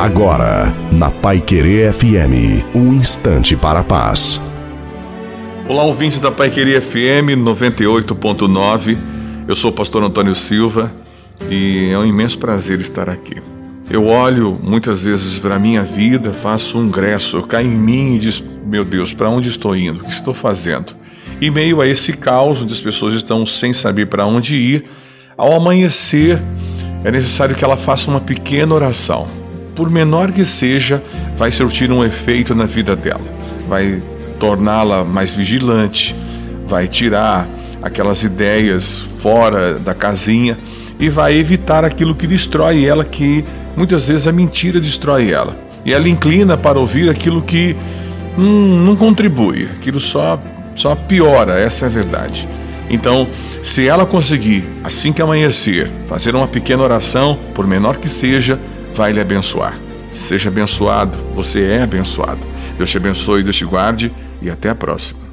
Agora, na Pai Querer FM, um instante para a paz. Olá, ouvintes da Pai Querer FM 98.9. Eu sou o pastor Antônio Silva e é um imenso prazer estar aqui. Eu olho muitas vezes para a minha vida, faço um ingresso, cai em mim e diz: Meu Deus, para onde estou indo? O que estou fazendo? E meio a esse caos, onde as pessoas estão sem saber para onde ir, ao amanhecer é necessário que ela faça uma pequena oração por menor que seja, vai surtir um efeito na vida dela. Vai torná-la mais vigilante, vai tirar aquelas ideias fora da casinha e vai evitar aquilo que destrói ela, que muitas vezes a mentira destrói ela. E ela inclina para ouvir aquilo que hum, não contribui, aquilo só, só piora, essa é a verdade. Então, se ela conseguir, assim que amanhecer, fazer uma pequena oração, por menor que seja, vai lhe abençoar. Seja abençoado, você é abençoado. Deus te abençoe, Deus te guarde e até a próxima.